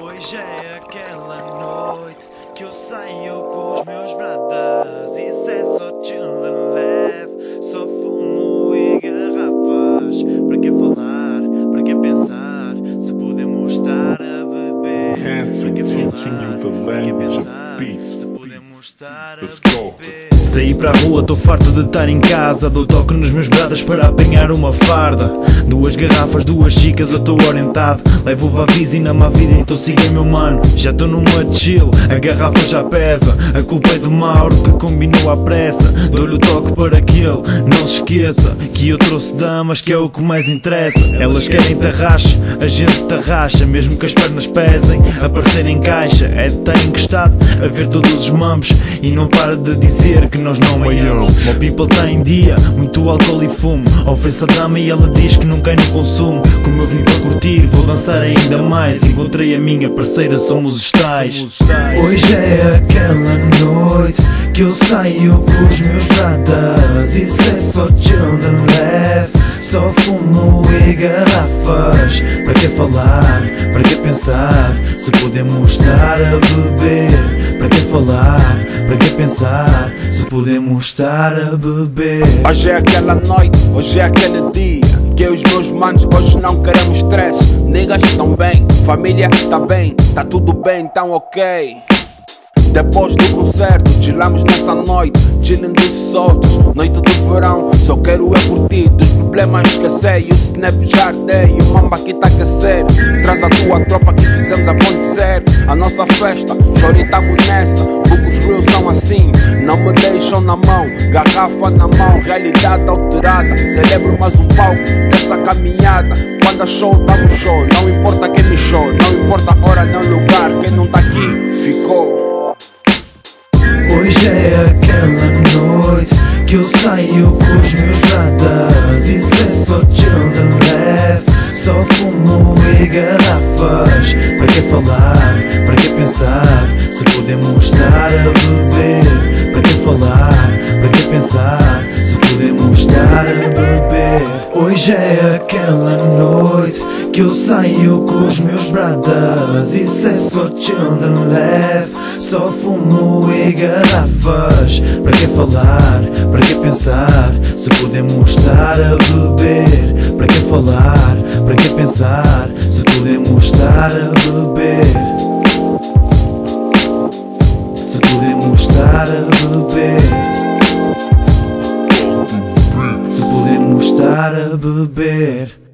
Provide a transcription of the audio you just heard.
Hoje é aquela noite que eu saio com os meus bradas. Isso é só children leve, só fumo e garrafas. Para que falar, para que pensar, se podemos estar a beber? Para que falar, para que pensar, se podemos estar a Let's go. beber? Saí para a rua, tô farto de estar em casa. Dou toque nos meus bradas para apanhar uma farda. Duas garrafas, duas chicas, eu tô orientado. Levo o e na má vida, então siga meu mano. Já tô numa chill, a garrafa já pesa. A culpa é do Mauro que combinou à pressa. Dou-lhe o toque para que ele não se esqueça. Que eu trouxe damas, que é o que mais interessa. Elas querem tarraxe, a gente tarraxa. Mesmo que as pernas pesem, aparecer em caixa. É de estar encostado a ver todos os mambos. E não para de dizer que nós não maiamos. Meu people está em dia, muito álcool e fumo. Ofereço a dama e ela diz que não cai no consumo. Como eu vim para curtir, vou dançar ainda mais. Encontrei a minha parceira, somos os tais. Hoje é aquela noite que eu saio com os meus bradas. Isso é só children leve. Só fumo e garrafas. Para que falar? Para que pensar? Se podemos estar a beber. Para que falar? Para que pensar? Podemos estar a beber. Hoje é aquela noite, hoje é aquele dia Que os meus manos hoje não queremos stress Niggas estão bem, família tá bem Tá tudo bem, então ok depois do concerto, chillamos nessa noite, chilling de soltos, noite de verão, só quero é curtir, dos problemas esquecer, e o snap já ardei, e o mamba aqui tá aquecer, traz a tua tropa que fizemos acontecer, a nossa festa, chore tamo nessa, porque os reels são assim, não me deixam na mão, garrafa na mão, realidade alterada, celebro mais um palco dessa caminhada, quando a show tamo show, não importa quem me show, não importa hora nem o lugar, quem não tá aqui, ficou. Hoje é aquela noite que eu saio com os meus bradas. Isso é só children leve, só fumo e garrafas. Para que falar? Para que pensar? Se podemos estar a beber. Para que falar? Para que pensar? Se podemos estar a beber. Hoje é aquela noite que eu saio com os meus bradas. Isso é só children leve, só fumo e garrafas. Para que falar, para que pensar? Se podemos estar a beber. Para que falar, para que pensar? Se podemos estar a beber. Se podemos estar a beber. Se podemos estar a beber.